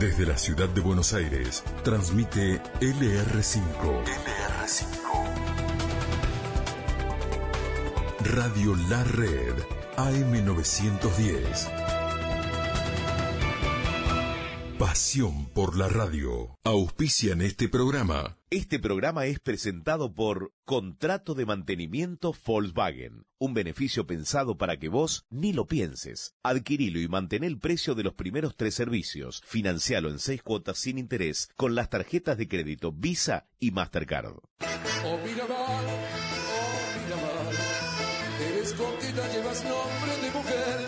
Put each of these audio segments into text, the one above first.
Desde la ciudad de Buenos Aires, transmite LR5. LR5. Radio La Red, AM910. Pasión por la radio. Auspicia en este programa. Este programa es presentado por Contrato de Mantenimiento Volkswagen. Un beneficio pensado para que vos ni lo pienses. Adquirilo y mantén el precio de los primeros tres servicios. Financialo en seis cuotas sin interés con las tarjetas de crédito Visa y Mastercard. Oh Miramar, oh Miramar, eres coqueta, llevas nombre de mujer,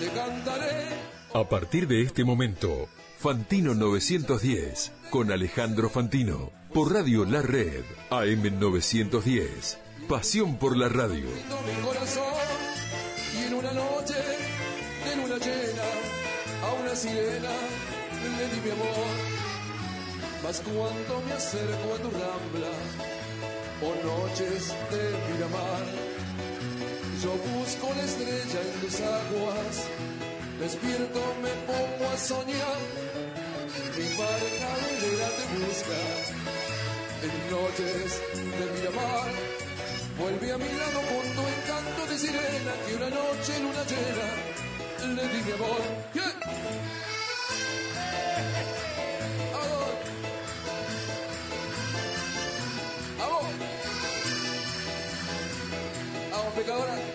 te cantaré. A partir de este momento, Fantino 910 con Alejandro Fantino por Radio La Red AM 910. Pasión por la radio. Y en una noche de luna llena a una sirena le di mi amor. Mas cuando me acerco a tu rambla o noches de Miramar, yo busco la estrella en tus aguas. Despierto, me pongo a soñar. Mi barca velera te busca en noches de Miramar. Vuelve a mi lado con tu encanto de sirena que una noche luna llena le di mi amor. Yeah. Pecadora.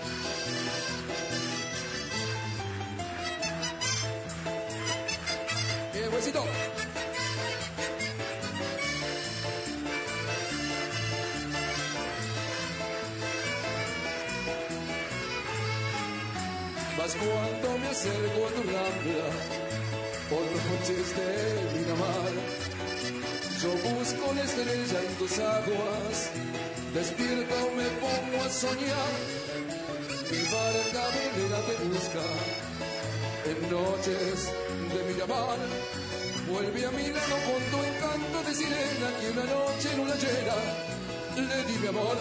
Mas cuando me acerco a tu rambla, por noches de Miramar, yo busco la estrella en tus aguas, despierto me pongo a soñar, mi barca velera te busca, en noches de Miramar, vuelve a mi lado con tu encanto de sirena, que una noche luna llena, le di mi amor,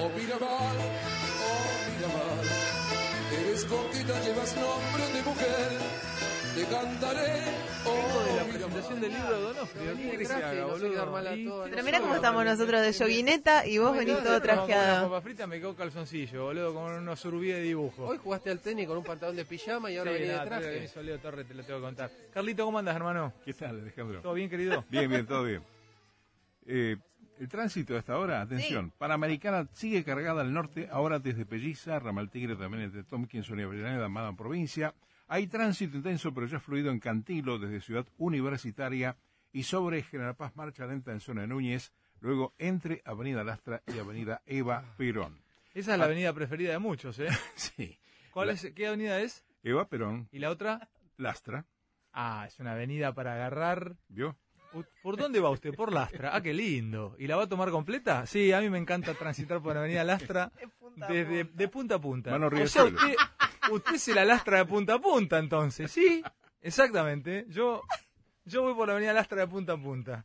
oh Miramar, oh Miramar. Eres coqueta, llevas nombre de mujer. Te cantaré. Oh, de la presentación del libro de Donofrio. ¿Qué querés que haga, boludo? Pero mirá cómo estamos nosotros de yoguineta y vos venís todo Con trajeado. papa frita me quedó calzoncillo, boludo, con unos surubí de dibujo. Hoy jugaste al tenis con un pantalón de pijama y ahora Sí, venís de traje. eso Leo Torres te lo tengo que contar. Carlito, ¿cómo andas, hermano? ¿Qué tal, Alejandro? ¿Todo bien, querido? Bien, bien, todo bien. Eh, el tránsito hasta ahora, atención, Panamericana sigue cargada al norte, ahora desde Pelliza, Ramal Tigre también entre Tompkinson y Avellaneda, Madame Provincia. Hay tránsito intenso, pero ya fluido en Cantilo, desde Ciudad Universitaria, y sobre General Paz marcha lenta en zona de Núñez, luego entre Avenida Lastra y Avenida Eva Perón. Esa es la avenida preferida de muchos, ¿eh? Sí. ¿Cuál La- es, ¿Qué avenida es? Eva Perón, ¿Y la otra? Lastra, Ah, es una avenida para agarrar. ¿vio? ¿Por dónde va usted? Por Lastra. Ah, qué lindo. ¿Y la va a tomar completa? Sí, a mí me encanta transitar por la avenida Lastra desde de punta a punta. Mano o sea, Riachuelo. usted, usted se la lastra de punta a punta, entonces. Sí, exactamente. Yo, yo voy por la avenida Lastra de punta a punta.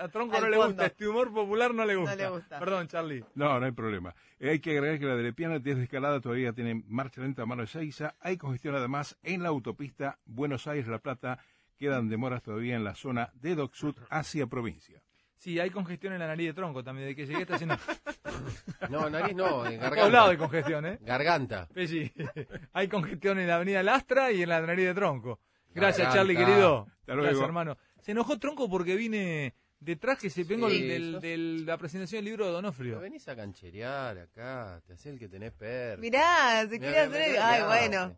A Tronco Al no le fondo. gusta, este humor popular no le gusta. le gusta. Perdón, Charlie. No, no hay problema. Eh, hay que agregar que la de Lepiana desde Escalada todavía tiene marcha lenta a mano de Seiza. Hay congestión además en la autopista Buenos Aires-La Plata. Quedan demoras todavía en la zona de Doc Sud hacia provincia. Sí, hay congestión en la nariz de Tronco también. De que llegué está haciendo... No, nariz no, en A todos lados hay garganta. congestión, ¿eh? Garganta. Pesci, hay congestión en la avenida Lastra y en la nariz de Tronco. Gracias, Garganta. Charlie, querido. Hasta luego. Gracias, hermano. Se enojó Tronco porque vine de traje, se vengo Sí, del, sos- de la presentación del libro de Donofrio. venís a cancherear acá, te hace el que tenés perro. Mirá, se Mirá, quiere mirá, hacer. mirá, Ay, bueno.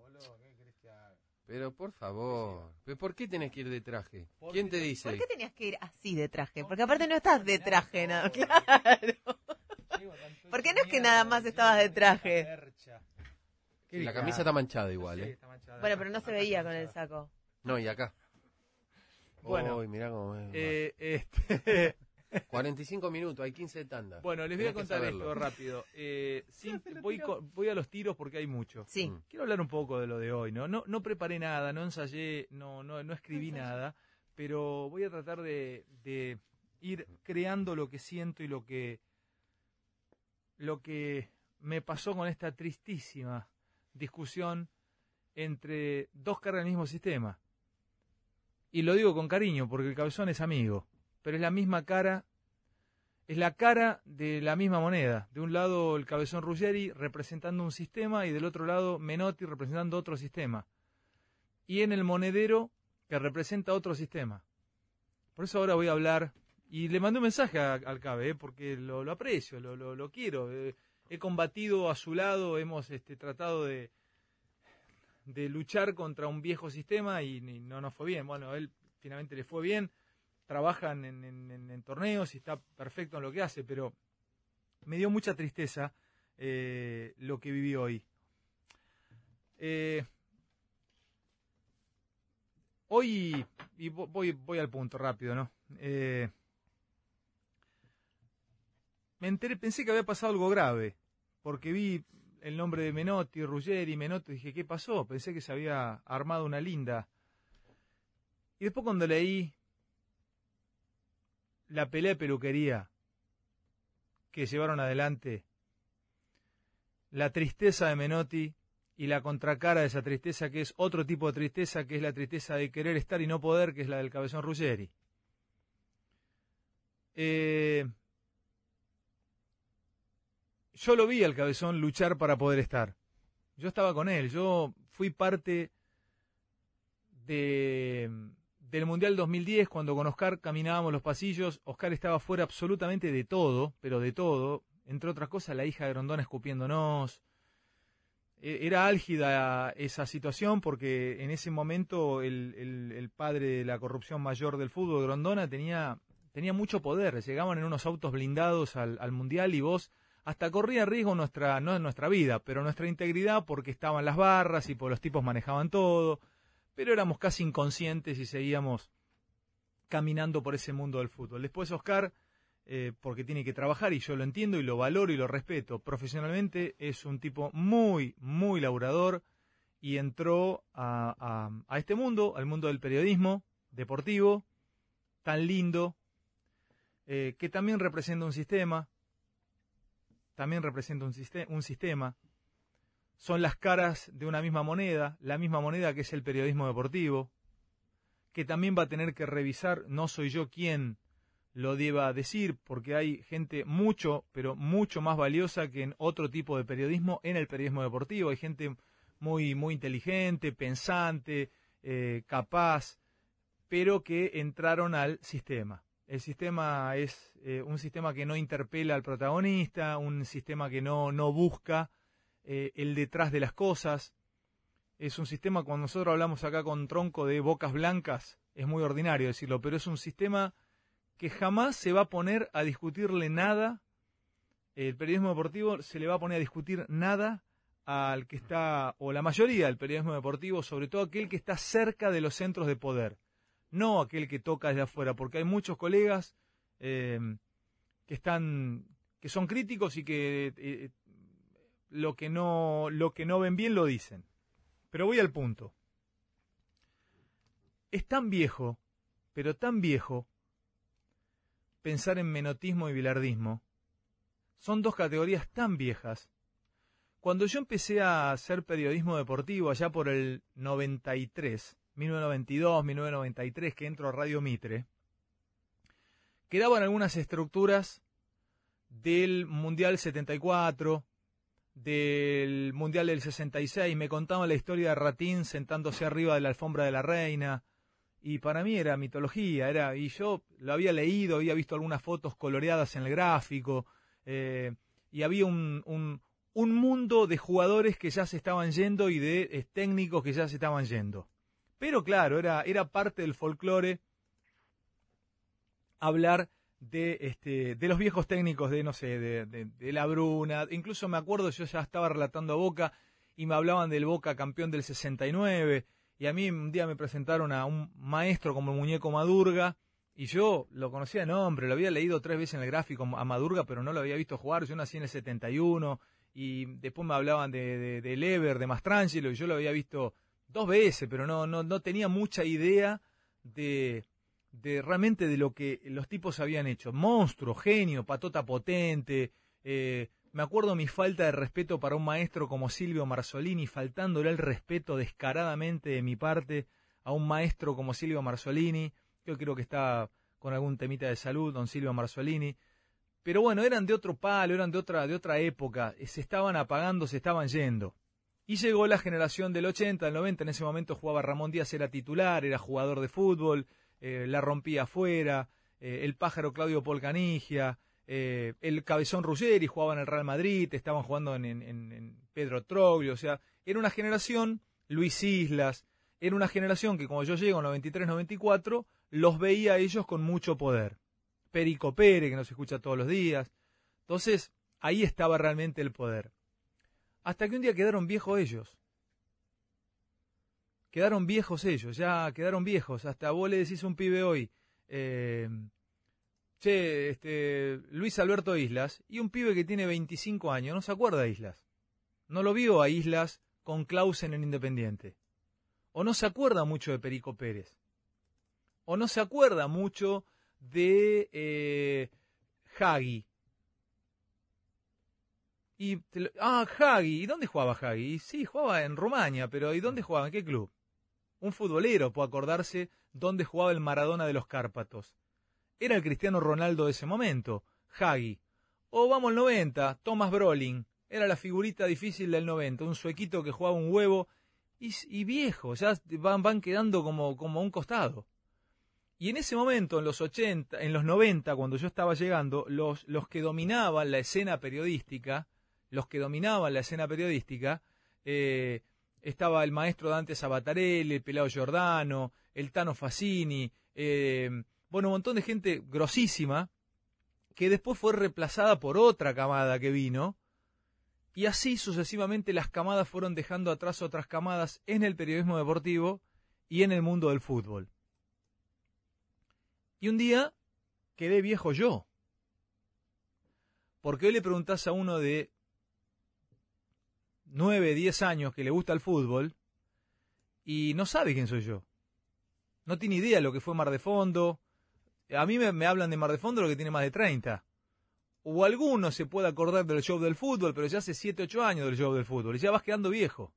Pero por favor, ¿pero ¿por qué tenés que ir de traje? ¿Quién te dice? ¿Por qué tenías que ir así de traje? Porque aparte no estás de traje, nada. Claro. ¿Por qué no es que nada más estabas de traje? La camisa está manchada igual, ¿eh? Bueno, pero no se veía con el saco. No, y acá. Bueno. Uy, mirá cómo es. Eh, este, 45 minutos, hay 15 de tanda. bueno, les voy a Tenés contar esto rápido. Eh, sin- voy, co- voy a los tiros porque hay mucho. Sí. Mm. Quiero hablar un poco de lo de hoy, ¿no? No, no preparé nada, no ensayé, no, no, no escribí nada, pero voy a tratar de, de ir creando lo que siento y lo que, lo que me pasó con esta tristísima discusión entre dos caras del mismo sistema. Y lo digo con cariño porque el cabezón es amigo, pero es la misma cara, es la cara de la misma moneda. De un lado el cabezón Ruggeri representando un sistema y del otro lado Menotti representando otro sistema. Y en el monedero que representa otro sistema. Por eso ahora voy a hablar y le mandé un mensaje al Cabe, eh, porque lo, aprecio, lo, quiero. eh, he combatido a su lado, hemos este, tratado de, luchar contra un viejo sistema y, ni- no nos fue bien. Bueno, él finalmente le fue bien, trabajan en, torneos y está perfecto en lo que hace, pero me dio mucha tristeza eh, lo que viví hoy. Eh, hoy, y vo- voy, voy al punto rápido, ¿no? Eh, me enteré, pensé que había pasado algo grave, porque vi el nombre de Menotti, Ruggeri, Menotti, dije, ¿qué pasó? Pensé que se había armado una linda. Y después cuando leí la pelea de peluquería que llevaron adelante, la tristeza de Menotti y la contracara de esa tristeza que es otro tipo de tristeza, que es la tristeza de querer estar y no poder, que es la del cabezón Ruggeri. Eh, yo lo vi al cabezón luchar para poder estar. Yo estaba con él, yo fui parte de, del Mundial 2010 cuando con Oscar caminábamos los pasillos. Oscar estaba fuera absolutamente de todo, pero de todo. Entre otras cosas, la hija de Grondona escupiéndonos. E- Era álgida esa situación porque en ese momento el, padre de la corrupción mayor del fútbol, Grondona, tenía, tenía mucho poder. Llegaban en unos autos blindados al, al Mundial y vos hasta corría riesgo nuestra, no nuestra vida, pero nuestra integridad porque estaban las barras y por los tipos manejaban todo, pero éramos casi inconscientes y seguíamos caminando por ese mundo del fútbol. Después Oscar, eh, porque tiene que trabajar y yo lo entiendo y lo valoro y lo respeto profesionalmente, es un tipo muy, muy laburador y entró a, a- este mundo, al mundo del periodismo deportivo, tan lindo, eh, que también representa un sistema, también representa un, siste- un sistema. Son las caras de una misma moneda, la misma moneda que es el periodismo deportivo, que también va a tener que revisar, no soy yo quien lo deba decir, porque hay gente mucho, pero mucho más valiosa que en otro tipo de periodismo, en el periodismo deportivo. Hay gente muy, muy inteligente, pensante, eh, capaz, pero que entraron al sistema. El sistema es eh, un sistema que no interpela al protagonista, un sistema que no, no busca eh, el detrás de las cosas. Es un sistema, cuando nosotros hablamos acá con tronco de bocas blancas, es muy ordinario decirlo, pero es un sistema que jamás se va a poner a discutirle nada, el periodismo deportivo se le va a poner a discutir nada al que está, o la mayoría del periodismo deportivo, sobre todo aquel que está cerca de los centros de poder no aquel que toca desde afuera, porque hay muchos colegas eh, que están, que son críticos y que eh, lo que no, lo que no ven bien lo dicen. Pero voy al punto. Es tan viejo, pero tan viejo, pensar en menotismo y bilardismo. Son dos categorías tan viejas. Cuando yo empecé a hacer periodismo deportivo allá por el 93, 1992, 1993, que entro a Radio Mitre, quedaban algunas estructuras del Mundial 74, del Mundial del 66, me contaban la historia de Ratín sentándose arriba de la alfombra de la reina, y para mí era mitología, era, y yo lo había leído, había visto algunas fotos coloreadas en el gráfico, eh, y había un, un, un mundo de jugadores que ya se estaban yendo y de eh, técnicos que ya se estaban yendo. Pero claro, era, era parte del folclore hablar de, este, de los viejos técnicos de, no sé, de, de, de La Bruna. Incluso me acuerdo, yo ya estaba relatando a Boca y me hablaban del Boca campeón del 69. Y a mí un día me presentaron a un maestro como el muñeco Madurga. Y yo lo conocía de nombre, lo había leído tres veces en el gráfico a Madurga, pero no lo había visto jugar. Yo nací en el 71 y después me hablaban de, de, de Lever, de Mastrangelo, y yo lo había visto dos veces, pero no, no, no tenía mucha idea de, de realmente de lo que los tipos habían hecho. Monstruo, genio, patota potente. Eh, me acuerdo mi falta de respeto para un maestro como Silvio Marzolini, faltándole el respeto descaradamente de mi parte a un maestro como Silvio Marzolini, yo creo que está con algún temita de salud, don Silvio Marzolini, pero bueno, eran de otro palo, eran de otra, de otra época, eh, se estaban apagando, se estaban yendo. Y llegó la generación del 80, del 90, en ese momento jugaba Ramón Díaz, era titular, era jugador de fútbol, eh, la rompía afuera, eh, el pájaro Claudio Polcanigia, eh, el cabezón Ruggeri jugaba en el Real Madrid, estaban jugando en, en, Pedro Troglio, o sea, era una generación, Luis Islas, era una generación que cuando yo llego en 93-94, los veía a ellos con mucho poder. Perico Pérez, que nos escucha todos los días. Entonces, ahí estaba realmente el poder. Hasta que un día quedaron viejos ellos. Quedaron viejos ellos, ya quedaron viejos. Hasta vos le decís un pibe hoy, eh, che, este, Luis Alberto Islas, y un pibe que tiene 25 años, no se acuerda de Islas. No lo vio a Islas con Clausen en Independiente. O no se acuerda mucho de Perico Pérez. O no se acuerda mucho de eh, Hagi. Y ah, Hagi, ¿y dónde jugaba Hagi? sí, jugaba en Rumania, pero ¿y dónde jugaba? ¿En qué club? Un futbolero puede acordarse dónde jugaba el Maradona de los Cárpatos. Era el Cristiano Ronaldo de ese momento, Hagi. O vamos al 90, Thomas Brolin. Era la figurita difícil del 90, un suequito que jugaba un huevo y, viejo, ya van, quedando como, como un costado. Y en ese momento, en los 80, en los 90, cuando yo estaba llegando, los, los que dominaban la escena periodística, los que dominaban la escena periodística, eh, estaba el maestro Dante Sabatarelli, el Pelado Giordano, el Tano Fassini, eh, bueno, un montón de gente grosísima, que después fue reemplazada por otra camada que vino, y así sucesivamente las camadas fueron dejando atrás otras camadas en el periodismo deportivo y en el mundo del fútbol. Y un día quedé viejo yo. Porque hoy le preguntás a uno de 9, 10 años que le gusta el fútbol y no sabe quién soy yo. No tiene idea de lo que fue Mar de Fondo. A mí me, hablan de Mar de Fondo lo que tiene más de 30. O alguno se puede acordar del show del fútbol, pero ya hace 7, 8 años del show del fútbol y ya vas quedando viejo.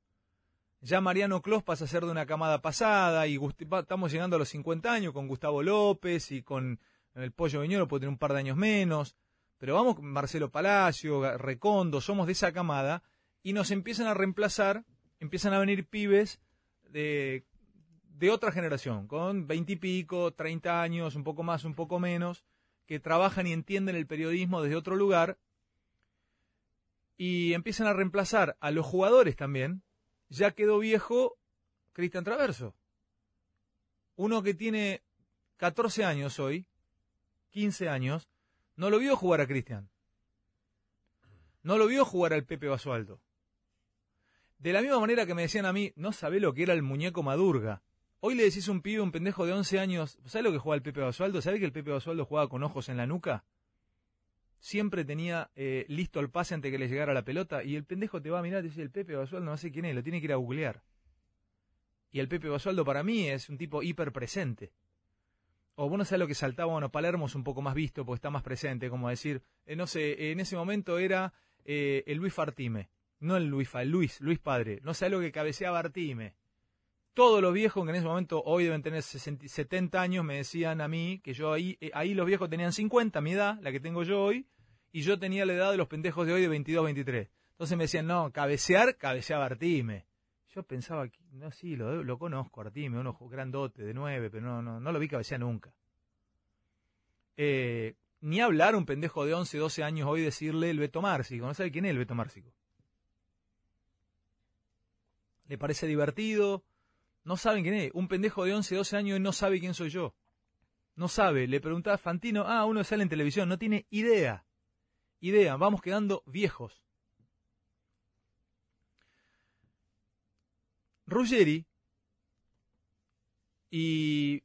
Ya Mariano Clos pasa a ser de una camada pasada y estamos llegando a los 50 años con Gustavo López y con el Pollo Viñolo, puede tener un par de años menos. Pero vamos Marcelo Palacio, Recondo, somos de esa camada y nos empiezan a reemplazar, empiezan a venir pibes de, de otra generación, con veintipico, treinta años, un poco más, un poco menos, que trabajan y entienden el periodismo desde otro lugar, y empiezan a reemplazar a los jugadores también. Ya quedó viejo Cristian Traverso. Uno que tiene 14 años hoy, 15 años, no lo vio jugar a Cristian. No lo vio jugar al Pepe Basualdo. De la misma manera que me decían a mí, no sabe lo que era el muñeco Madurga. Hoy le decís a un pibe, un pendejo de 11 años, ¿sabe lo que juega el Pepe Basualdo? ¿Sabe que el Pepe Basualdo jugaba con ojos en la nuca? Siempre tenía eh, listo el pase antes que le llegara la pelota y el pendejo te va a mirar y dice, el Pepe Basualdo no sé quién es, lo tiene que ir a googlear. Y el Pepe Basualdo para mí es un tipo hiper presente. O vos no sabés lo que saltaba, bueno, Palermo es un poco más visto porque está más presente, como decir, eh, no sé, en ese momento era eh, el Luis Fartime no el Luis, el Luis, Luis padre, no sé lo que cabeceaba Artime. Todos los viejos que en ese momento hoy deben tener 70 años me decían a mí que yo ahí, eh, ahí los viejos tenían 50, mi edad, la que tengo yo hoy, y yo tenía la edad de los pendejos de hoy de 22, 23. Entonces me decían, no, cabecear, cabeceaba Artime. Yo pensaba, no, sí, lo, conozco, Artime, uno grandote de 9, pero no, no, no lo vi cabecear nunca. Eh, ni hablar un pendejo de 11, 12 años hoy decirle el Beto Márcico. No sabe quién es el Beto Márcico le parece divertido. No saben quién es. Un pendejo de 11, 12 años no sabe quién soy yo. No sabe. Le preguntaba a Fantino, ah, uno sale en televisión, no tiene idea. Idea, vamos quedando viejos. Ruggeri y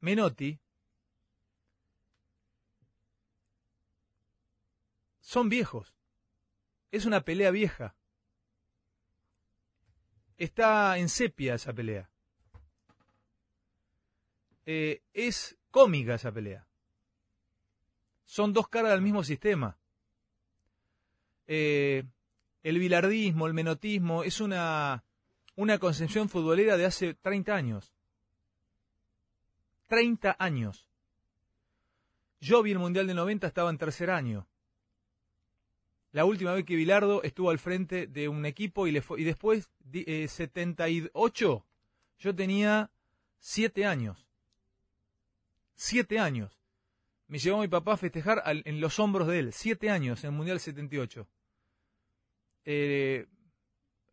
Menotti son viejos. Es una pelea vieja. Está en sepia esa pelea. Eh, es cómica esa pelea. Son dos caras del mismo sistema. Eh, el bilardismo, el menotismo, es una, una concepción futbolera de hace 30 años. 30 años. Yo vi el Mundial de 90, estaba en tercer año. La última vez que Bilardo estuvo al frente de un equipo y, le fue, y después, eh, 78, yo tenía 7 años. 7 años. Me llevó mi papá a festejar en los hombros de él. 7 años en el Mundial 78. Eh,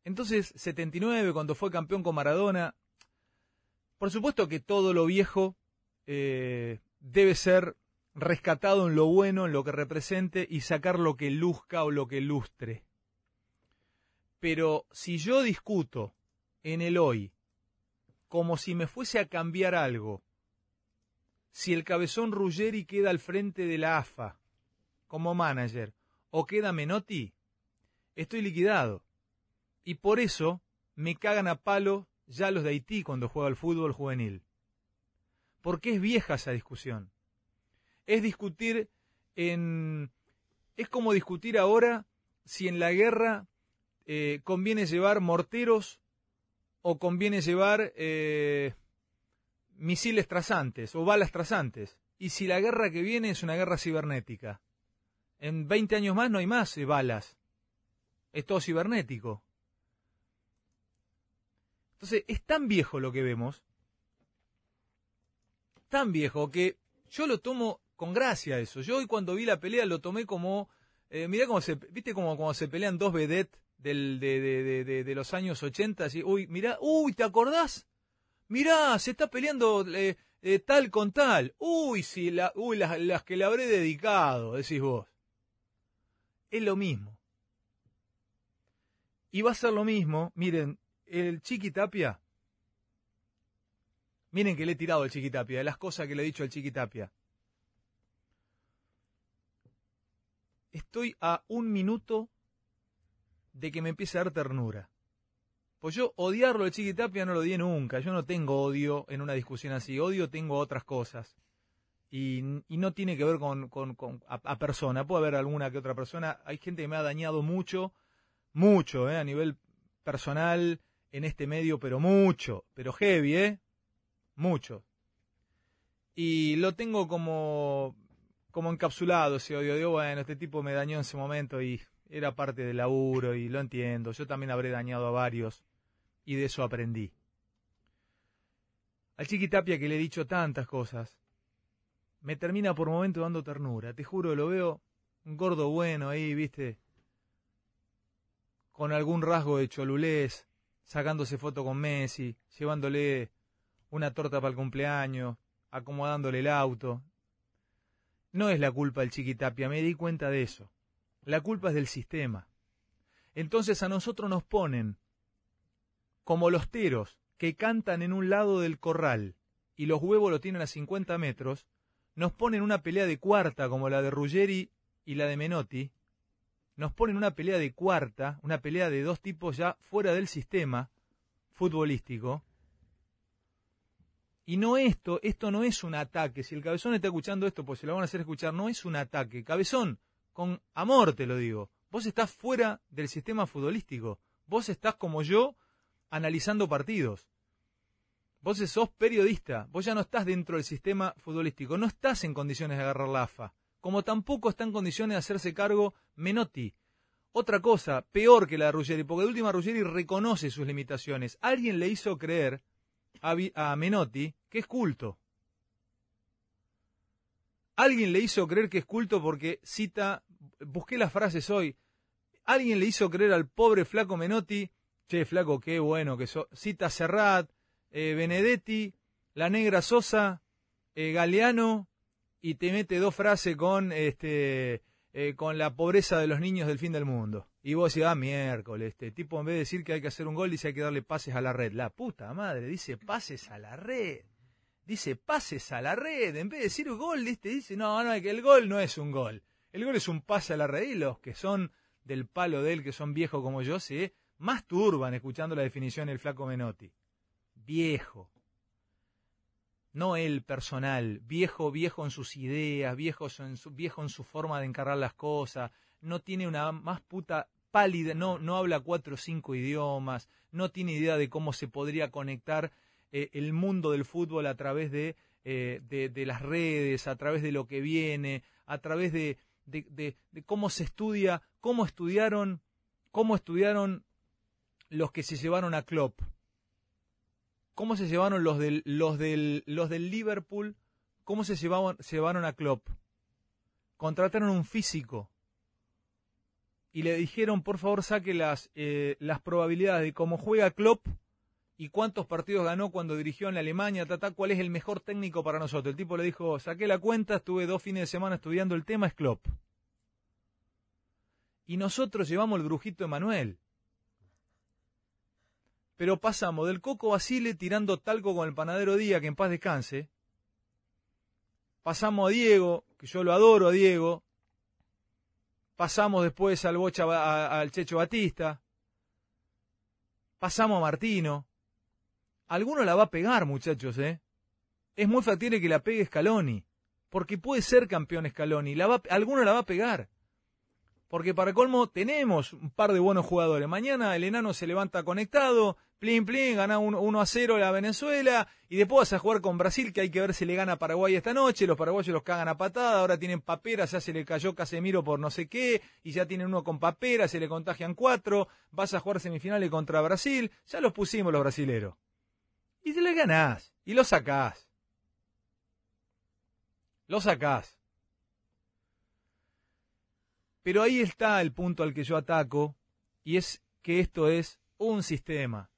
entonces, 79, cuando fue campeón con Maradona. Por supuesto que todo lo viejo eh, debe ser rescatado en lo bueno, en lo que represente y sacar lo que luzca o lo que lustre. Pero si yo discuto en el hoy como si me fuese a cambiar algo, si el cabezón Ruggeri queda al frente de la AFA como manager o queda Menotti, estoy liquidado. Y por eso me cagan a palo ya los de Haití cuando juega al fútbol juvenil. Porque es vieja esa discusión. Es discutir en... Es como discutir ahora si en la guerra eh, conviene llevar morteros o conviene llevar eh, misiles trazantes o balas trazantes. Y si la guerra que viene es una guerra cibernética. En 20 años más no hay más eh, balas. Es todo cibernético. Entonces, es tan viejo lo que vemos, tan viejo que yo lo tomo con gracia eso. Yo hoy cuando vi la pelea lo tomé como, eh, mirá cómo se, viste como cuando se pelean dos vedettes del, de, de, de, de, los años 80, así, uy, mirá, uy, ¿te acordás? Mirá, se está peleando eh, eh, tal con tal. Uy, sí, la, uy, las, las que le habré dedicado, decís vos. Es lo mismo. Y va a ser lo mismo, miren, el Chiquitapia. Miren que le he tirado al Chiquitapia, de las cosas que le he dicho al Chiquitapia. Estoy a un minuto de que me empiece a dar ternura. Pues yo odiarlo al Chiquitapia no lo di nunca. Yo no tengo odio en una discusión así. Odio tengo otras cosas. Y, y no tiene que ver con, con, con a, a, persona. Puede haber alguna que otra persona. Hay gente que me ha dañado mucho, mucho, eh, a nivel personal en este medio, pero mucho, pero heavy, ¿eh? Mucho. Y lo tengo como, como encapsulado ese odio. Digo, bueno, este tipo me dañó en ese momento y era parte del laburo y lo entiendo. Yo también habré dañado a varios y de eso aprendí. Al Chiquitapia que le he dicho tantas cosas, me termina por momento dando ternura. Te juro, lo veo un gordo bueno ahí, viste, con algún rasgo de cholulés, sacándose foto con Messi, llevándole una torta para el cumpleaños, acomodándole el auto. No es la culpa del Chiquitapia, me di cuenta de eso. La culpa es del sistema. Entonces a nosotros nos ponen como los teros que cantan en un lado del corral y los huevos lo tienen a 50 metros, nos ponen una pelea de cuarta como la de Ruggeri y la de Menotti, nos ponen una pelea de cuarta, una pelea de dos tipos ya fuera del sistema futbolístico. Y no esto, esto no es un ataque. Si el cabezón está escuchando esto, pues se lo van a hacer escuchar, no es un ataque. Cabezón, con amor te lo digo. Vos estás fuera del sistema futbolístico. Vos estás como yo analizando partidos. Vos sos periodista, vos ya no estás dentro del sistema futbolístico, no estás en condiciones de agarrar la AFA, como tampoco está en condiciones de hacerse cargo Menotti. Otra cosa, peor que la de Ruggeri, porque de última Ruggeri reconoce sus limitaciones. Alguien le hizo creer a, Menotti que es culto. Alguien le hizo creer que es culto porque cita, busqué las frases hoy, alguien le hizo creer al pobre flaco Menotti, che, flaco, qué bueno que so, cita Serrat, eh, Benedetti, la negra Sosa, eh, Galeano, y te mete dos frases con este eh, con la pobreza de los niños del fin del mundo. Y vos decís, ah, miércoles, este tipo en vez de decir que hay que hacer un gol, dice hay que darle pases a la red. La puta madre, dice pases a la red. Dice pases a la red. En vez de decir gol, este dice, no, no, el gol no es un gol. El gol es un pase a la red. Y los que son del palo de él, que son viejos como yo, se masturban escuchando la definición del flaco Menotti. Viejo. No el personal, viejo, viejo en sus ideas, viejo en su, viejo en su forma de encargar las cosas, no tiene una más puta pálida, no, no habla cuatro o cinco idiomas, no tiene idea de cómo se podría conectar eh, el mundo del fútbol a través de, eh, de, de, las redes, a través de lo que viene, a través de, de, cómo se estudia, cómo estudiaron, cómo estudiaron los que se llevaron a Klopp, cómo se llevaron los del, los del, los del Liverpool, cómo se llevaban, llevaron a Klopp. Contrataron un físico y le dijeron, por favor, saque las, eh, las probabilidades de cómo juega Klopp y cuántos partidos ganó cuando dirigió en la Alemania, tata, cuál es el mejor técnico para nosotros. El tipo le dijo, saqué la cuenta, estuve dos fines de semana estudiando el tema, es Klopp. Y nosotros llevamos el brujito Emanuel. Pero pasamos del Coco Basile tirando talco con el panadero Día, que en paz descanse. Pasamos a Diego, que yo lo adoro a Diego, pasamos después al Bocha, al Checho Batista, pasamos a Martino. Alguno la va a pegar, muchachos, ¿eh? Es muy factible que la pegue Scaloni, porque puede ser campeón Scaloni, la va, alguno la va a pegar. Porque para colmo tenemos un par de buenos jugadores. Mañana el enano se levanta conectado, plin plin, gana 1 a 0 la Venezuela y después vas a jugar con Brasil que hay que ver si le gana Paraguay esta noche. Los paraguayos los cagan a patada, ahora tienen papera, ya se le cayó Casemiro por no sé qué y ya tienen uno con papera, se le contagian cuatro. Vas a jugar semifinales contra Brasil, ya los pusimos los brasileros. Y te le ganás y lo sacás. Lo sacás. Pero ahí está el punto al que yo ataco, y es que esto es un sistema.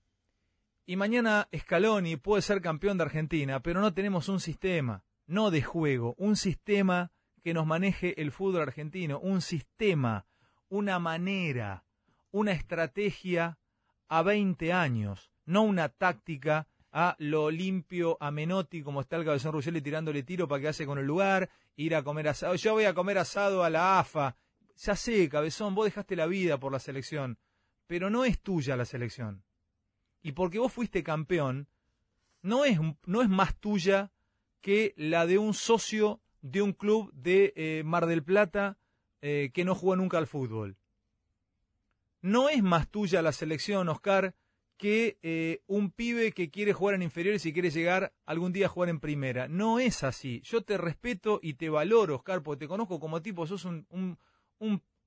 Y mañana Scaloni puede ser campeón de Argentina, pero no tenemos un sistema, no de juego, un sistema que nos maneje el fútbol argentino, un sistema, una manera, una estrategia a 20 años, no una táctica a lo limpio, a Menotti, como está el cabezón Ruggeli tirándole tiro para que hace con el lugar, ir a comer asado. Yo voy a comer asado a la AFA, ya sé, cabezón, vos dejaste la vida por la selección, pero no es tuya la selección. Y porque vos fuiste campeón, no es, no es más tuya que la de un socio de un club de eh, Mar del Plata eh, que no jugó nunca al fútbol. No es más tuya la selección, Oscar, que eh, un pibe que quiere jugar en inferiores y quiere llegar algún día a jugar en primera. No es así. Yo te respeto y te valoro, Oscar, porque te conozco como tipo, sos un, un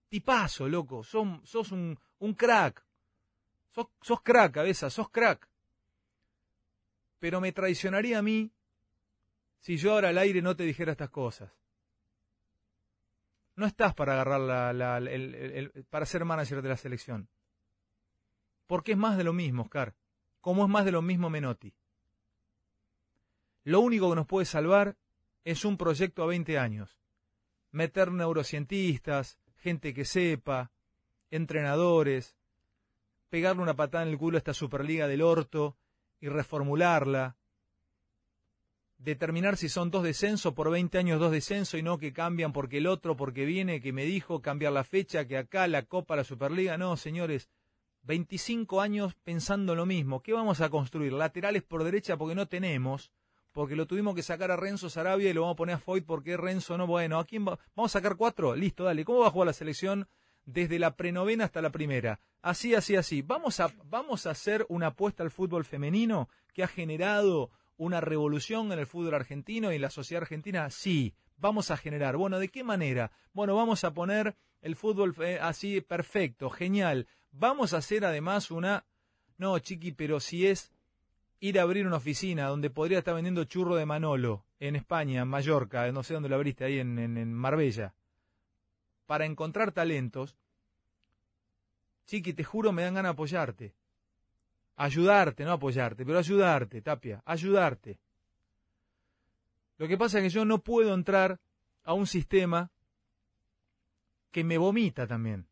tipazo, loco, sos, sos un, un crack. Sos, sos crack, cabeza, sos crack. Pero me traicionaría a mí si yo ahora al aire no te dijera estas cosas. No estás para agarrar la, la, el, para ser manager de la selección. Porque es más de lo mismo, Oscar. Como es más de lo mismo Menotti. Lo único que nos puede salvar es un proyecto a 20 años meter neurocientistas, gente que sepa, entrenadores, pegarle una patada en el culo a esta Superliga del orto y reformularla, determinar si son dos descensos por 20 años dos descensos y no que cambian porque el otro, porque viene, que me dijo cambiar la fecha, que acá la Copa, la Superliga, no, señores, 25 años pensando lo mismo, ¿qué vamos a construir? Laterales por derecha porque no tenemos, porque lo tuvimos que sacar a Renzo Sarabia y lo vamos a poner a Foyt porque Renzo no, bueno, ¿a quién va? Vamos a sacar cuatro, listo, dale, ¿cómo va a jugar la selección desde la prenovena hasta la primera? Así, así, así. Vamos a, vamos a hacer una apuesta al fútbol femenino que ha generado una revolución en el fútbol argentino y en la sociedad argentina, sí, vamos a generar. Bueno, ¿de qué manera? Bueno, vamos a poner el fútbol eh, así perfecto, genial. Vamos a hacer además una... No, chiqui, pero si es ir a abrir una oficina donde podría estar vendiendo churro de Manolo en España, en Mallorca, no sé dónde lo abriste, ahí en, en, Marbella, para encontrar talentos, chiqui, te juro me dan ganas de apoyarte. Ayudarte, no apoyarte, pero ayudarte, Tapia, ayudarte. Lo que pasa es que yo no puedo entrar a un sistema que me vomita también.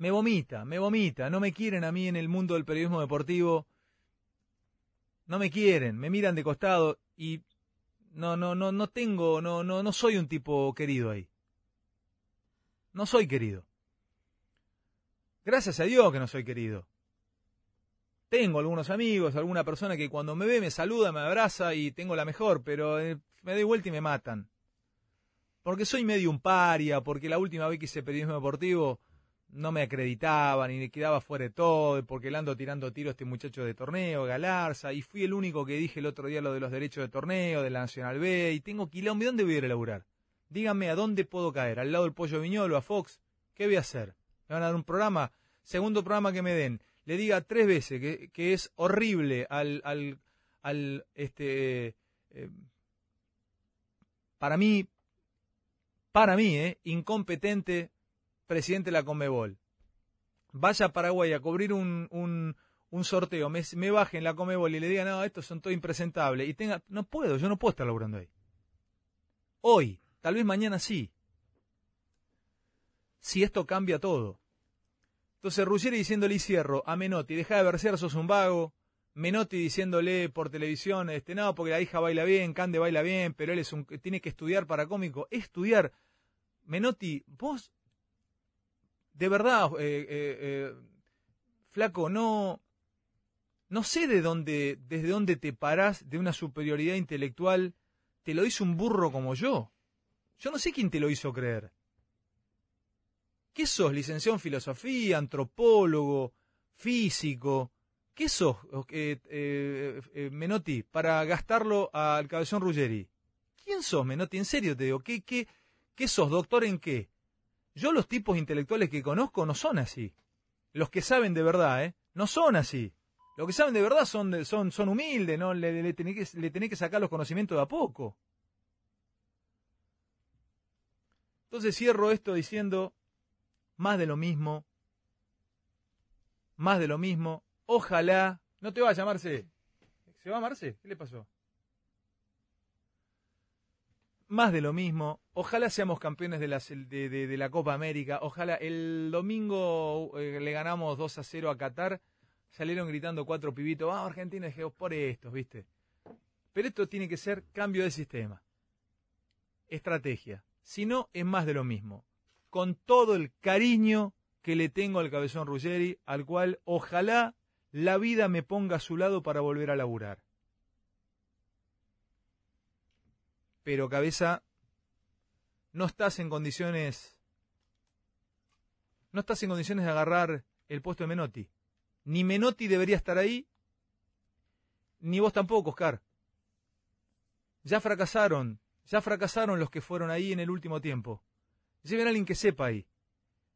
Me vomita, me vomita, no me quieren a mí en el mundo del periodismo deportivo, no me quieren, me miran de costado y no, no, no, no tengo, no, no, no soy un tipo querido ahí. No soy querido. Gracias a Dios que no soy querido. Tengo algunos amigos, alguna persona que cuando me ve me saluda, me abraza y tengo la mejor, pero eh, me doy vuelta y me matan. porque soy medio un paria, porque la última vez que hice periodismo deportivo no me acreditaban y me quedaba fuera de todo, porque le ando tirando tiro a este muchacho de torneo, Galarza, y fui el único que dije el otro día lo de los derechos de torneo, de la Nacional B, y tengo quilombo, ¿dónde voy a ir a laburar? Díganme, ¿a dónde puedo caer? ¿Al lado del Pollo Viñolo, a Fox? ¿Qué voy a hacer? ¿Me van a dar un programa? Segundo programa que me den. Le diga tres veces que, que es horrible al, al, al este, eh, para mí, para mí, eh, incompetente presidente de la Comebol. Vaya a Paraguay a cubrir un, un, un sorteo, me, me baje en la Comebol y le diga, no, estos son todo impresentables. Y tenga, no puedo, yo no puedo estar laburando ahí. Hoy, tal vez mañana sí. Si esto cambia todo. Entonces Ruggeri diciéndole y cierro a Menotti, deja de versear, sos un vago. Menotti diciéndole por televisión, este, no, porque la hija baila bien, Cande baila bien, pero él es un, tiene que estudiar para cómico. Estudiar. Menotti, vos, de verdad, eh, eh, eh, flaco, no, no sé de dónde, desde dónde te parás de una superioridad intelectual, te lo hizo un burro como yo. Yo no sé quién te lo hizo creer. ¿Qué sos? Licenciado en filosofía, antropólogo, físico. ¿Qué sos, eh, eh, Menotti, para gastarlo al cabezón Ruggeri? ¿Quién sos, Menotti? En serio te digo, ¿qué, qué, qué sos? ¿Doctor en qué? Yo los tipos intelectuales que conozco no son así. Los que saben de verdad, ¿eh? No son así. Los que saben de verdad son, son, son humildes, ¿no? Le, le, tenés que, sacar los conocimientos de a poco. Entonces cierro esto diciendo más de lo mismo, más de lo mismo. Ojalá, no te va a llamarse. ¿Se va Marce? ¿Qué le pasó? Más de lo mismo. Ojalá seamos campeones de, la Copa América. Ojalá el domingo eh, le ganamos 2 a 0 a Qatar. Salieron gritando cuatro pibitos. Ah, Argentina, dije, por estos, ¿viste? Pero esto tiene que ser cambio de sistema. Estrategia. Si no, es más de lo mismo. Con todo el cariño que le tengo al cabezón Ruggeri, al cual ojalá la vida me ponga a su lado para volver a laburar. Pero cabeza, no estás en condiciones, no estás en condiciones de agarrar el puesto de Menotti. Ni Menotti debería estar ahí, ni vos tampoco, Oscar. Ya fracasaron, ya fracasaron los que fueron ahí en el último tiempo. Lleven a alguien que sepa ahí.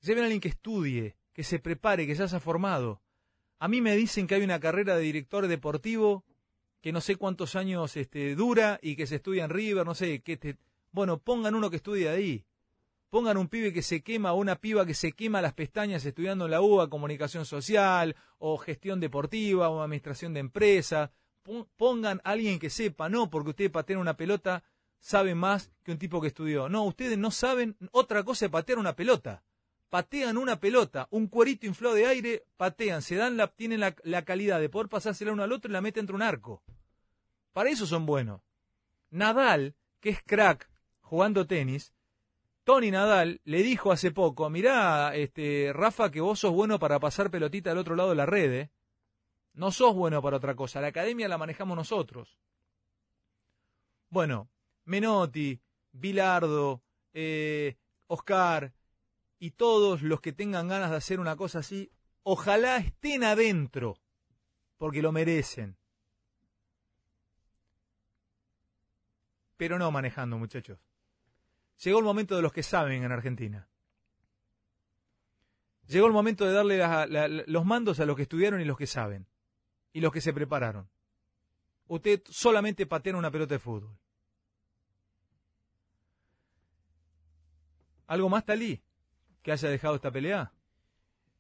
Lleven a alguien que estudie, que se prepare, que ya se ha formado. A mí me dicen que hay una carrera de director deportivo que no sé cuántos años este, dura y que se estudia en River, no sé, que te... bueno, pongan uno que estudie ahí. Pongan un pibe que se quema o una piba que se quema las pestañas estudiando en la UBA comunicación social o gestión deportiva o administración de empresa. Pongan alguien que sepa, no porque usted patea una pelota sabe más que un tipo que estudió. No, ustedes no saben otra cosa de patear una pelota patean una pelota, un cuerito inflado de aire, patean, se dan la, tienen la, la calidad de poder pasársela uno al otro y la meten entre un arco. Para eso son buenos. Nadal, que es crack jugando tenis, Tony Nadal le dijo hace poco, mirá, este, Rafa, que vos sos bueno para pasar pelotita al otro lado de la red, ¿eh? No sos bueno para otra cosa, la academia la manejamos nosotros. Bueno, Menotti, Bilardo, eh, Oscar, y todos los que tengan ganas de hacer una cosa así, ojalá estén adentro, porque lo merecen. Pero no manejando, muchachos. Llegó el momento de los que saben en Argentina. Llegó el momento de darle los mandos a los que estudiaron y los que saben. Y los que se prepararon. Usted solamente patea una pelota de fútbol. ¿Algo más, Talí? que haya dejado esta pelea?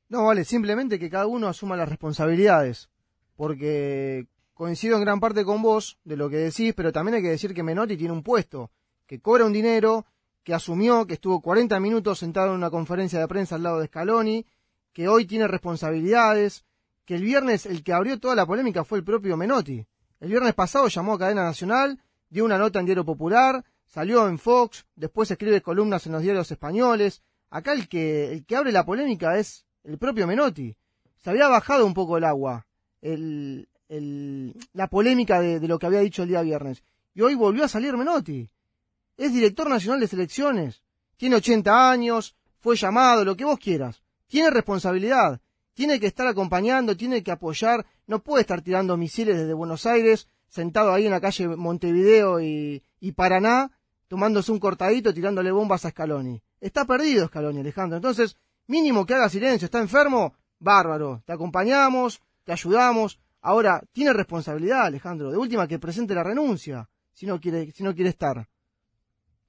No, vale, simplemente que cada uno asuma las responsabilidades, porque coincido en gran parte con vos de lo que decís, pero también hay que decir que Menotti tiene un puesto, que cobra un dinero, que asumió, que estuvo 40 minutos sentado en una conferencia de prensa al lado de Scaloni, que hoy tiene responsabilidades, que el viernes el que abrió toda la polémica fue el propio Menotti. El viernes pasado llamó a Cadena Nacional, dio una nota en Diario Popular, salió en Fox, después escribe columnas en los diarios españoles, Acá el que, el que abre la polémica es el propio Menotti. Se había bajado un poco el agua, el, el, la polémica de, lo que había dicho el día viernes. Y hoy volvió a salir Menotti. Es director nacional de selecciones. Tiene 80 años, fue llamado, lo que vos quieras. Tiene responsabilidad. Tiene que estar acompañando, tiene que apoyar. No puede estar tirando misiles desde Buenos Aires, sentado ahí en la calle Montevideo y, y Paraná, tomándose un cortadito, tirándole bombas a Scaloni. Está perdido Scaloni, Alejandro. Entonces, mínimo que haga silencio. ¿Está enfermo? Bárbaro. Te acompañamos, te ayudamos. Ahora, tiene responsabilidad, Alejandro. De última, que presente la renuncia, si no quiere, si no quiere estar.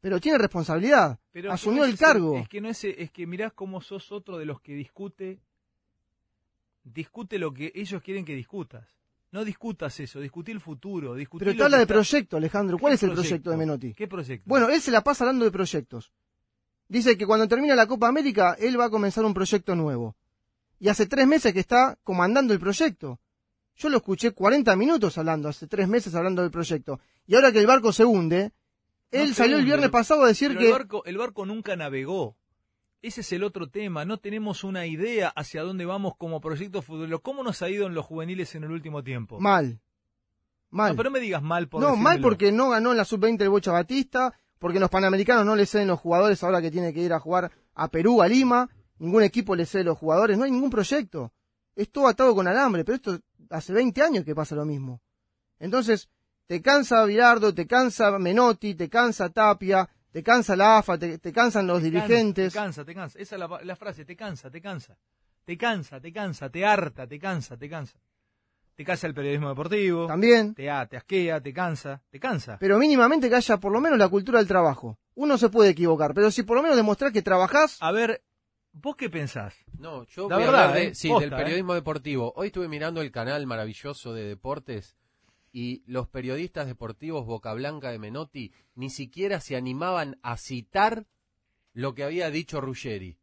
Pero tiene responsabilidad. Pero Asumió no el ese- cargo. Es que no es, es que mirás cómo sos otro de los que discute, discute lo que ellos quieren que discutas. No discutas eso, discutí el futuro, discutí Pero te habla de está- proyecto, Alejandro. ¿Cuál ¿Qué es el proyecto de Menotti? ¿Qué proyecto? Bueno, él se la pasa hablando de proyectos. Dice que cuando termine la Copa América, él va a comenzar un proyecto nuevo. Y hace tres meses que está comandando el proyecto. Yo lo escuché 40 minutos hablando, hace tres meses hablando del proyecto. Y ahora que el barco se hunde, él salió el viernes pasado a decir Pero que... el barco, el barco nunca navegó. Ese es el otro tema. No tenemos una idea hacia dónde vamos como proyecto futbolero. ¿Cómo nos ha ido en los juveniles en el último tiempo? Mal. Mal. No, pero no me digas mal por No, mal porque no ganó en la sub-20 el Bocha Batista, porque los Panamericanos no le ceden los jugadores ahora que tiene que ir a jugar a Perú, a Lima, ningún equipo le cede los jugadores, no hay ningún proyecto. Es todo atado con alambre, pero esto hace 20 años que pasa lo mismo. Entonces, te cansa Virardo, te cansa Menotti, te cansa Tapia, te cansa la AFA, te, te cansan los Te cansa, dirigentes. Te cansa, te cansa. Esa es la, la frase, te cansa, te cansa. Te cansa, te cansa, te harta, te cansa, te cansa. Te cansa el periodismo deportivo. También. Te, a- te asquea, te cansa, te cansa. Pero mínimamente que haya por lo menos la cultura del trabajo. Uno se puede equivocar, pero si por lo menos demostrás que trabajás, A ver, ¿vos qué pensás? No, yo La voy a verdad, hablar de, eh, sí, posta, del periodismo deportivo. Hoy estuve mirando el canal maravilloso de deportes y los periodistas deportivos Boca Blanca de Menotti ni siquiera se animaban a citar lo que había dicho Ruggeri.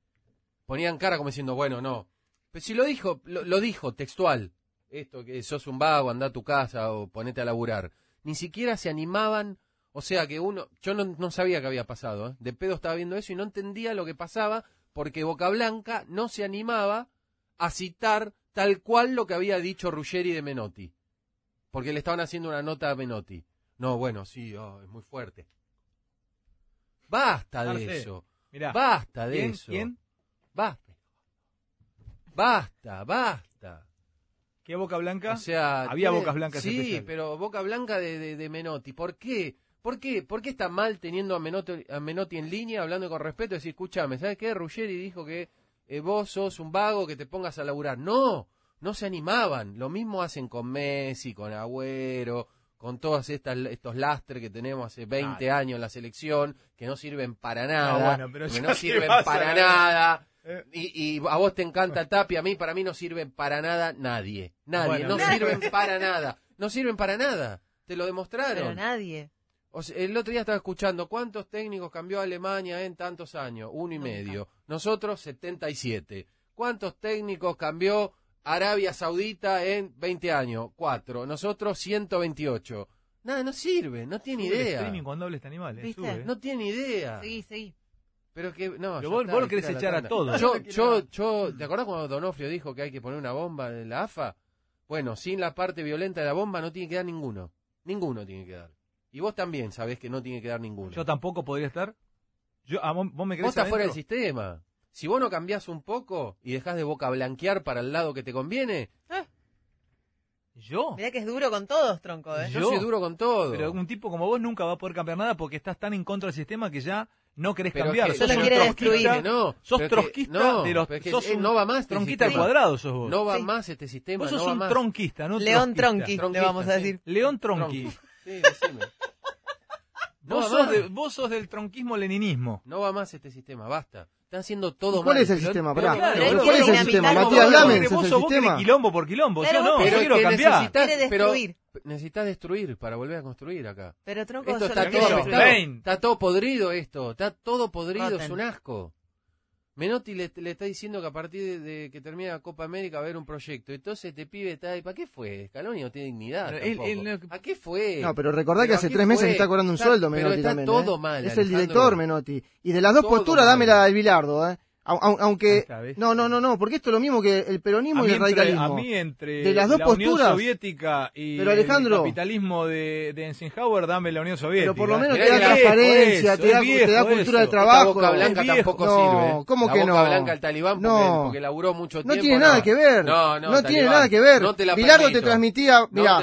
Ponían cara como diciendo, bueno, no. Pero si lo dijo, lo, lo dijo textual. Esto que sos un vago, anda a tu casa o ponete a laburar. Ni siquiera se animaban, o sea que uno, yo no, no sabía qué había pasado, ¿eh? de pedo estaba viendo eso y no entendía lo que pasaba porque Boca Blanca no se animaba a citar tal cual lo que había dicho Ruggeri de Menotti. Porque le estaban haciendo una nota a Menotti. No, bueno, sí, oh, es muy fuerte. Basta de Marce, eso. Mirá. Basta de ¿Quién? eso. ¿Quién? Basta. Basta, basta. ¿Qué Boca Blanca? O sea, Había tiene- Bocas Blancas Sí, especiales. pero Boca Blanca de, de, de Menotti. ¿Por qué? ¿Por qué? ¿Por qué está mal teniendo a Menotti, a Menotti en línea, hablando con respeto, y decir, escúchame, ¿sabes qué? Ruggeri dijo que eh, vos sos un vago, que te pongas a laburar. No, no se animaban. Lo mismo hacen con Messi, con Agüero, con todos estas, estos lastres que tenemos hace 20 años en la selección, que no sirven para nada. bueno, pero que no sirven para nada. Eh. Y, y a vos te encanta Tapia, a mí para mí no sirven para nada nadie. Nadie, Bueno, no pero- sirven para nada. No sirven para nada. Te lo Pero demostraron. nadie. O sea, el otro día estaba escuchando cuántos técnicos cambió Alemania en tantos años. Uno y Nunca. medio. Nosotros 77. ¿Cuántos técnicos cambió Arabia Saudita en 20 años? Cuatro. Nosotros 128. Nada, no sirve. No tiene Sube el idea. streaming cuando habla este animal, eh. No tiene idea. Seguí, seguí. Pero que, no, Pero vos- está, vos lo querés echar a todos. Yo, yo, yo, ¿te acordás cuando Donofrio dijo que hay que poner una bomba en la AFA? Bueno, sin la parte violenta de la bomba no tiene que dar ninguno. Ninguno tiene que dar. Y vos también sabés que no tiene que dar ninguno. Yo tampoco podría estar. Yo, ah, vos, vos me vos estás fuera del sistema. Si vos no cambiás un poco y dejás de boca blanquear para el lado que te conviene, ¿Yo? Mirá que es duro con todos, tronco, ¿eh? yo, Yo- soy duro con todo. Pero un tipo como vos nunca va a poder cambiar nada porque estás tan en contra del sistema que ya no querés Pero cambiar. es que Solo quiere destruir. No, Sos pero que- trotskista no, de los. pero es que sos eh, un no va más este tronquista al cuadrado sos vos. No va Sí. más este sistema. vos sos no va un más. tronquista, ¿no? León. Tronqui, le Tronquista, vamos a sí. decir. León Tronqui. Sí, decime. No vos, sos de- vos sos del tronquismo-leninismo. No va más este sistema, basta. Están haciendo todo ¿Y cuál mal. es el Pero- sistema? pero claro, Pero ¿Cuál es el sistema? Matías vos, Lamens vos, es el vos, sistema. quilombo por quilombo. Claro, yo no, yo Pero es quiero cambiar. necesitas, pero destruir. necesitas destruir para volver a construir acá. Pero tronco Esto está todo, está, está todo podrido esto, está todo podrido, es Rotten. un asco. Menotti le, le está diciendo que a partir de, de que termine la Copa América va a haber un proyecto. Entonces este pibe está ahí. ¿Para qué fue? Scaloni no tiene dignidad. Pero él- tampoco. él no- ¿A qué fue? No, pero recordá que Pero hace tres meses fue. que está cobrando un Está- sueldo pero Menotti está también. todo ¿eh? mal, Es el director Menotti. Y de las dos Todo posturas, mal. dame la del Bilardo. ¿eh? Aunque no, no, no, no, porque esto es lo mismo que el peronismo a y el entre, radicalismo. a mí entre De las dos la Unión posturas. Soviética y Pero, Alejandro- el capitalismo de, de Eisenhower, dame la Unión Soviética. Pero por lo menos te da transparencia, eso, te da, es viejo te da cultura de trabajo. Boca blanca tampoco No, sirve. ¿cómo la que boca no? blanca al talibán porque, No. porque laburó mucho No tiempo. tiene nada que ver. No, no, tiene nada que ver. No te la Bilardo permito. te transmitía, mira,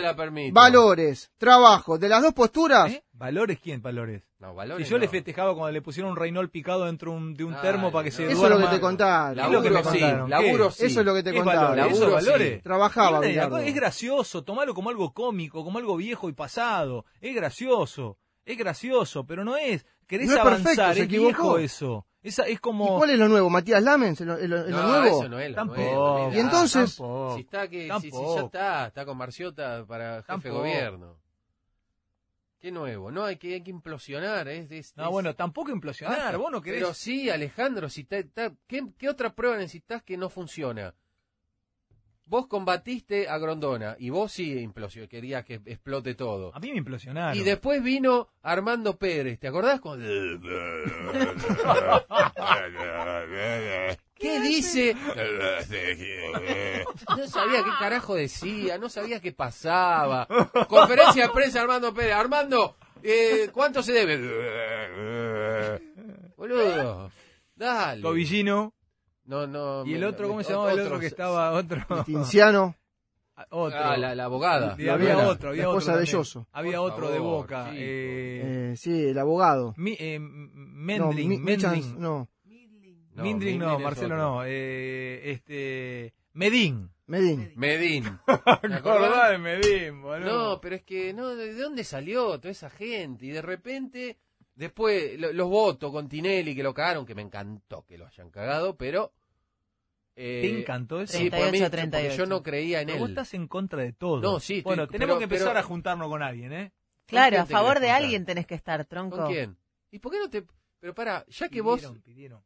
valores, trabajo, de las dos posturas. ¿Eh? ¿Valores quién, Valores? No, valores Si yo le no. festejaba cuando le pusieron un reinol picado dentro un- de un Dale, termo para que se no. Eso es lo que te contaron. ¿Qué es lo que me Laburo sí, contaron? laburo sí. Eso es lo que te ¿Qué es contaron. valores? ¿Eso Laburo, valores? sí. Trabajaba. Es gracioso, tomalo como algo cómico, como algo viejo y pasado. Es gracioso, es gracioso, pero no es. Querés No es avanzar, perfecto, se es viejo equivocó. eso. Esa, es ¿Y como... cuál es lo nuevo? ¿Matías Lamens? ¿Es lo, es lo- es lo No, nuevo? eso no es lo Tampoco. nuevo, Y entonces- Tampoco. Si está que, si, si ya está, está con Marciota para jefe de Tampoco. gobierno. ¿Qué nuevo? No, hay que, hay que implosionar. Es, es- No, es- bueno, tampoco implosionar. Ah, Vos no querés... Pero sí, Alejandro, si está- está- ¿qué, qué otra prueba necesitas que no funciona? Vos combatiste a Grondona y vos sí implosionó, querías que explote todo. A mí me implosionaron. Y después vino Armando Pérez, ¿te acordás? Con... ¿Qué dice? No sabía qué carajo decía, no sabía qué pasaba. Conferencia de prensa Armando Pérez. Armando, eh, ¿cuánto se debe? Boludo, dale. Tobillino. No, no. Y el otro, ¿cómo se llamaba el otro que estaba? Otro. Tinciano. otro. Ah, la, la abogada. Había La otro, había esposa otro. de. Había Por otro de Boca. Eh, Eh, sí, el abogado. Mi- eh, No, Mendling, Mi- Michans, Mendling. no. No, Mindring no, Marcelo otro. no. Eh, este. Medín. Medín. Medín. ¿Te Acordá de Medín, boludo. No, pero es que, no, ¿de dónde salió toda esa gente? Y de repente, después, lo- los votos con Tinelli que lo cagaron, que me encantó que lo hayan cagado, pero... eh, ¿Te encantó eso? Sí, por mí, 38, porque 38. yo no creía en Pero él. vos estás en contra de todo. No, sí, estoy- Bueno, tenemos pero- que empezar pero- a juntarnos con alguien, ¿eh? Claro, a favor de juntar? alguien tenés que estar, tronco. ¿Con quién? ¿Y por qué no te...? Pero para, ya que vos, Pidieron, pidieron.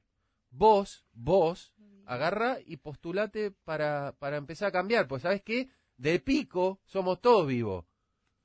Vos, vos, agarra y postulate para, para empezar a cambiar. Pues, ¿sabes qué? De pico somos todos vivos.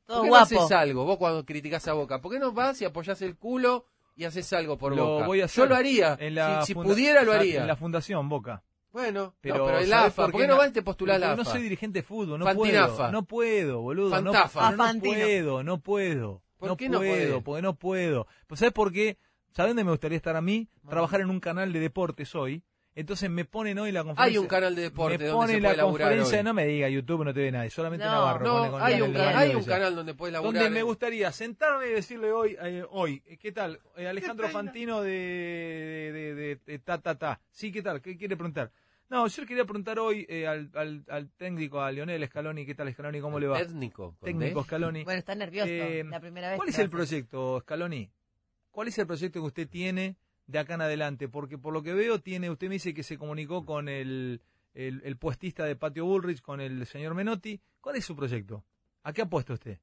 Todo ¿Por qué guapo. no haces algo vos cuando criticás a Boca? ¿Por qué no vas y apoyás el culo y haces algo por Lo Boca? voy a hacer Yo lo haría. En la si pudiera, lo haría. En la Fundación Boca. Bueno, Pero, el ¿sabés AFA, por ¿por qué no no? vas y te postulás al yo AFA? no soy dirigente de fútbol, no Fantinafa. puedo. No puedo, boludo. No, Fantafa. pero no Fantino. puedo, no puedo. ¿Por no qué no puedo, podés? porque no puedo. Pues ¿sabes por qué? ¿Sabes dónde me gustaría estar a mí? Trabajar en un canal de deportes hoy. Entonces me ponen hoy la conferencia. Hay un canal de deporte me donde se la puede laburar conferencia, hoy. no me diga YouTube, no te ve nadie, solamente No. Navarro. pone No, con hay un, hay un canal donde puedes laburar. donde me gustaría sentarme y decirle hoy, eh, hoy, eh, ¿qué tal? Eh, Alejandro Fantino de, de, de- de- de ta, ta, ta. Sí, ¿qué tal? ¿Qué quiere preguntar? No, yo le quería preguntar hoy eh, al, al, al técnico, a Lionel Scaloni, ¿qué tal Scaloni? ¿Cómo le va? Técnico. Técnico. Scaloni. Bueno, está nervioso. Eh, la primera vez ¿Cuál es el hace. proyecto, Scaloni? ¿Cuál es el proyecto que usted tiene de acá en adelante? Porque por lo que veo, tiene, usted me dice que se comunicó con el, el, el puestista de Patio Bullrich, con el señor Menotti. ¿Cuál es su proyecto? ¿A qué apuesta usted?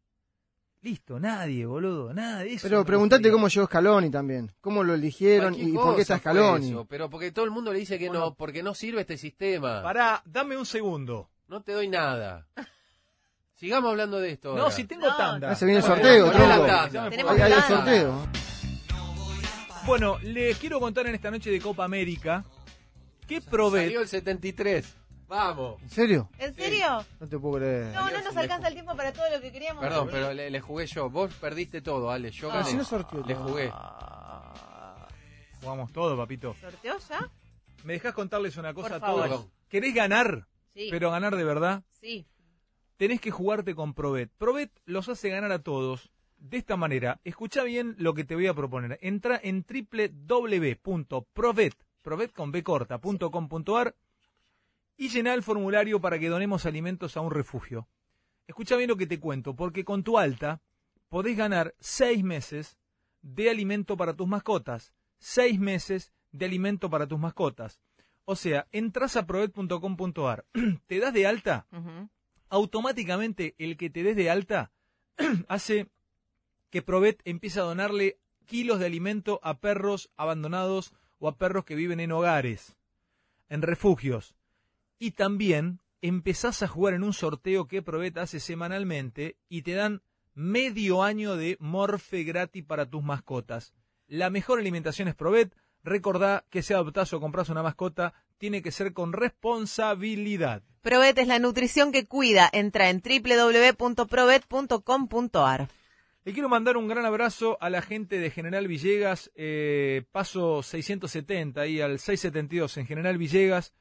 Listo, nadie, boludo, nadie. Eso Pero preguntate cómo llegó Scaloni también. ¿Cómo lo eligieron y por qué está Scaloni? eso, pero porque todo el mundo le dice que Bueno. no, porque no sirve este sistema. Pará, dame un segundo. No te doy nada. Sigamos hablando de esto. No, ahora. si tengo No. tanda. Ah, se viene el sorteo. Tenemos hay el sorteo. Bueno, les quiero contar en esta noche de Copa América que Provet Salió el 73. Vamos. ¿En serio? ¿En serio? No te puedo creer. No, no nos alcanza el tiempo para todo lo que queríamos. Perdón, pero le, le jugué yo. Vos perdiste todo, Ale. Yo Ah, gané. si no sorteó Le jugué. Jugamos todo, papito. ¿Sorteó ya? ¿Me dejás contarles una cosa Por a favor. todos? ¿Querés ganar? Sí. Pero ganar de verdad. Sí. tenés que jugarte con Provet. Provet los hace ganar a todos de esta manera. Escucha bien lo que te voy a proponer. Entra en www.provet, provet con B corta, punto com punto ar, y llená el formulario para que donemos alimentos a un refugio. Escucha bien lo que te cuento, porque con tu alta podés ganar seis meses de alimento para tus mascotas. Seis meses de alimento para tus mascotas. O sea, entras a provet.com.ar, te das de alta automáticamente el que te des de alta hace que Provet empiece a donarle kilos de alimento a perros abandonados o a perros que viven en hogares, en refugios. Y también empezás a jugar en un sorteo que Provet hace semanalmente y te dan medio año de morfe gratis para tus mascotas. La mejor alimentación es Provet. Recordá que si adoptás o compras una mascota, tiene que ser con responsabilidad. Provet es la nutrición que cuida. Entra en www.provet.com.ar. Le quiero mandar un gran abrazo a la gente de General Villegas, eh, paso 670 ahí al 672 en General Villegas,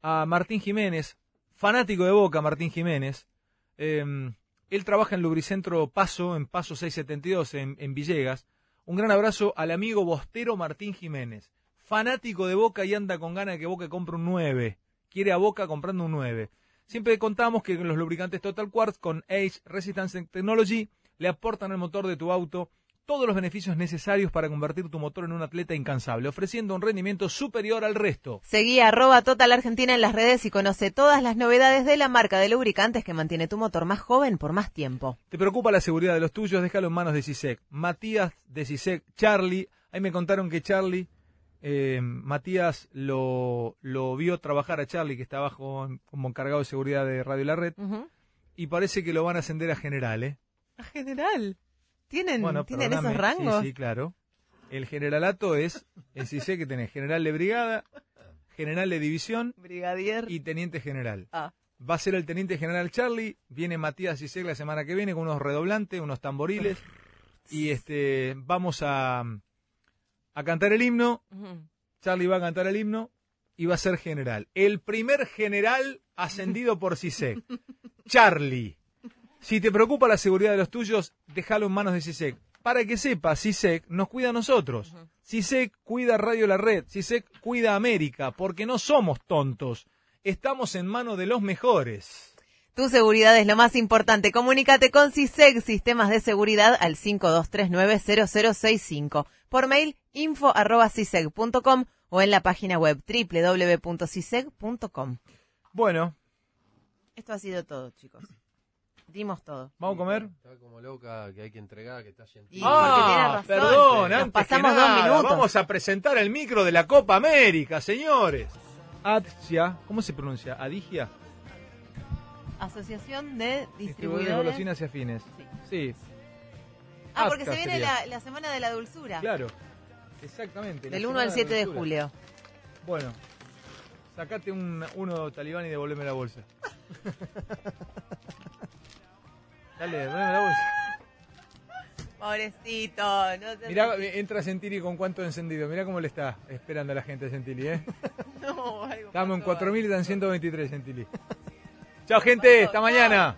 a Martín Jiménez, fanático de Boca Martín Jiménez. Eh, él trabaja en Lubricentro Paso, en Paso 672 en, en Villegas. Un gran abrazo al amigo Bostero Martín Jiménez, fanático de Boca y anda con ganas de que Boca compre un 9. Quiere a Boca comprando un 9. Siempre contamos que los lubricantes Total Quartz con Age Resistance Technology le aportan al motor de tu auto todos los beneficios necesarios para convertir tu motor en un atleta incansable, ofreciendo un rendimiento superior al resto. Seguí a arroba Total Argentina en las redes y conoce todas las novedades de la marca de lubricantes que mantiene tu motor más joven por más tiempo. ¿Te preocupa la seguridad de los tuyos? Déjalo en manos de CISEC. Matías de CISEC, Charlie. Ahí me contaron que Charlie, eh, Matías lo, lo vio trabajar a Charlie, que está abajo como encargado de seguridad de Radio La Red, y parece que lo van a ascender a general, ¿eh? A general. ¿Tienen, Bueno, ¿tienen esos rangos? Sí, sí, claro. El generalato es, en CISEC que tenés general de brigada, general de división Brigadier. y teniente general. Ah. Va a ser el teniente general Charlie, viene Matías Cisek la semana que viene con unos redoblantes, unos tamboriles y este vamos a, a cantar el himno. Charlie va a cantar el himno y va a ser general. El primer general ascendido por Cisek, Charlie. Si te preocupa la seguridad de los tuyos, déjalo en manos de Cisek. Para que sepa, Cisek nos cuida a nosotros. Cisek cuida Radio La Red. Cisek cuida América, porque no somos tontos. Estamos en manos de los mejores. Tu seguridad es lo más importante. Comunícate con CISEG, Sistemas de Seguridad, al 5239-0065. Por mail, info arroba ciseg.com o en la página web www.ciseg.com. Bueno, Esto ha sido todo, chicos. Dimos todo. ¿vamos a comer? Está como loca que hay que entregar, que está gentil. porque tiene razón. perdón, antes pasamos que dos nada, minutos. Vamos a presentar el micro de la Copa América, señores. Adsia, ¿cómo se pronuncia? Adigia. Asociación de Distribuidores de golosinas y afines. Sí, Ah, porque se viene la, la Semana de la Dulzura. claro. Exactamente. Del 1 semana al 7 de dulzura. julio. Bueno, sacate un, uno talibán y devolveme la bolsa. Dale, devolveme la bolsa. Pobrecito. No se Mirá, entra Sentili con cuánto encendido. Mirá cómo le está esperando a la gente Sentili, ¿eh? No, algo Estamos en pasó. 4.000 y están 123 Sentili. Chao, gente. Hasta mañana.